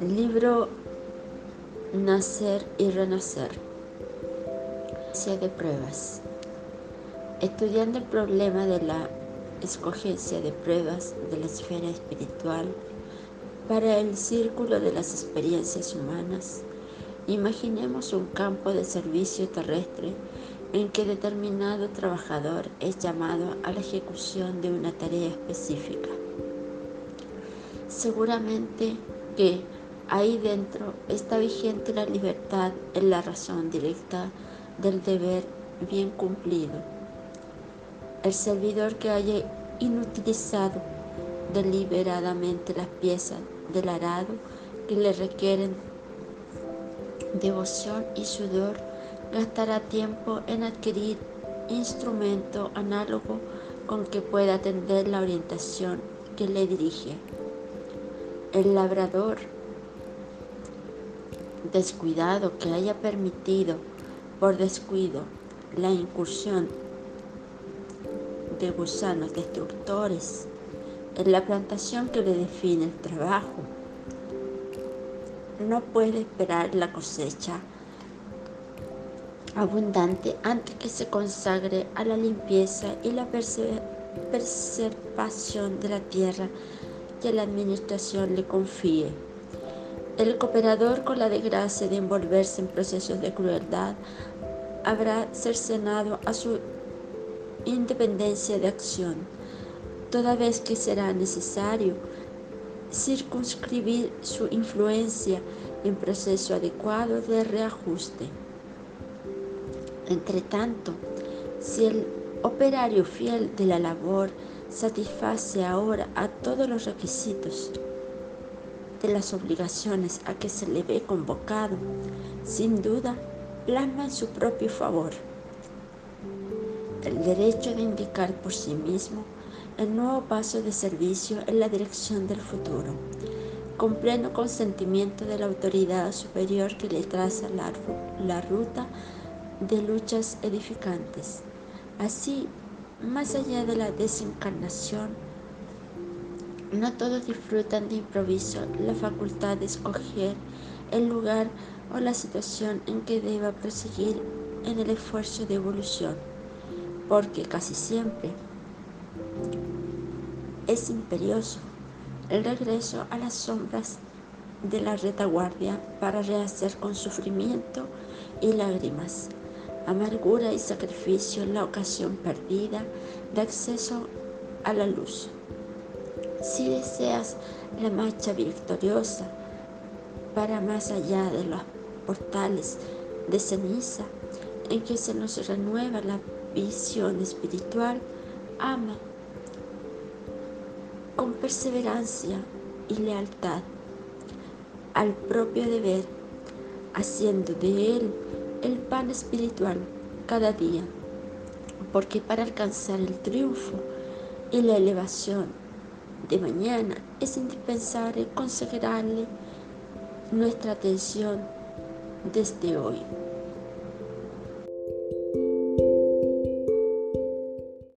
Libro Nacer y Renacer. De pruebas. Estudiando el problema de la escogencia de pruebas de la esfera espiritual para el círculo de las experiencias humanas, imaginemos un campo de servicio terrestre en que determinado trabajador es llamado a la ejecución de una tarea específica. Seguramente que ahí dentro está vigente la libertad en la razón directa del deber bien cumplido. El servidor que haya inutilizado deliberadamente las piezas del arado que le requieren devoción y sudor gastará tiempo en adquirir instrumento análogo con que pueda atender la orientación que le dirige. El labrador descuidado que haya permitido por descuido la incursión de gusanos destructores en la plantación que le define el trabajo, no puede esperar la cosecha abundante antes que se consagre a la limpieza y la preservación de la tierra que la administración le confíe. El cooperador con la desgracia de envolverse en procesos de crueldad habrá cercenado a su independencia de acción, toda vez que será necesario circunscribir su influencia en proceso adecuado de reajuste. Entre tanto, si el operario fiel de la labor satisface ahora a todos los requisitos de las obligaciones a que se le ve convocado, sin duda plasma en su propio favor el derecho de indicar por sí mismo el nuevo paso de servicio en la dirección del futuro, con pleno consentimiento de la autoridad superior que le traza la, la ruta de luchas edificantes. Así, más allá de la desencarnación, no todos disfrutan de improviso la facultad de escoger el lugar o la situación en que deba proseguir en el esfuerzo de evolución, porque casi siempre es imperioso el regreso a las sombras de la retaguardia para rehacer con sufrimiento y lágrimas amargura y sacrificio la ocasión perdida de acceso a la luz. Si deseas la marcha victoriosa para más allá de los portales de ceniza en que se nos renueva la visión espiritual, ama con perseverancia y lealtad al propio deber, haciendo de él el pan espiritual cada día, porque para alcanzar el triunfo y la elevación de mañana es indispensable consagrarle nuestra atención desde hoy.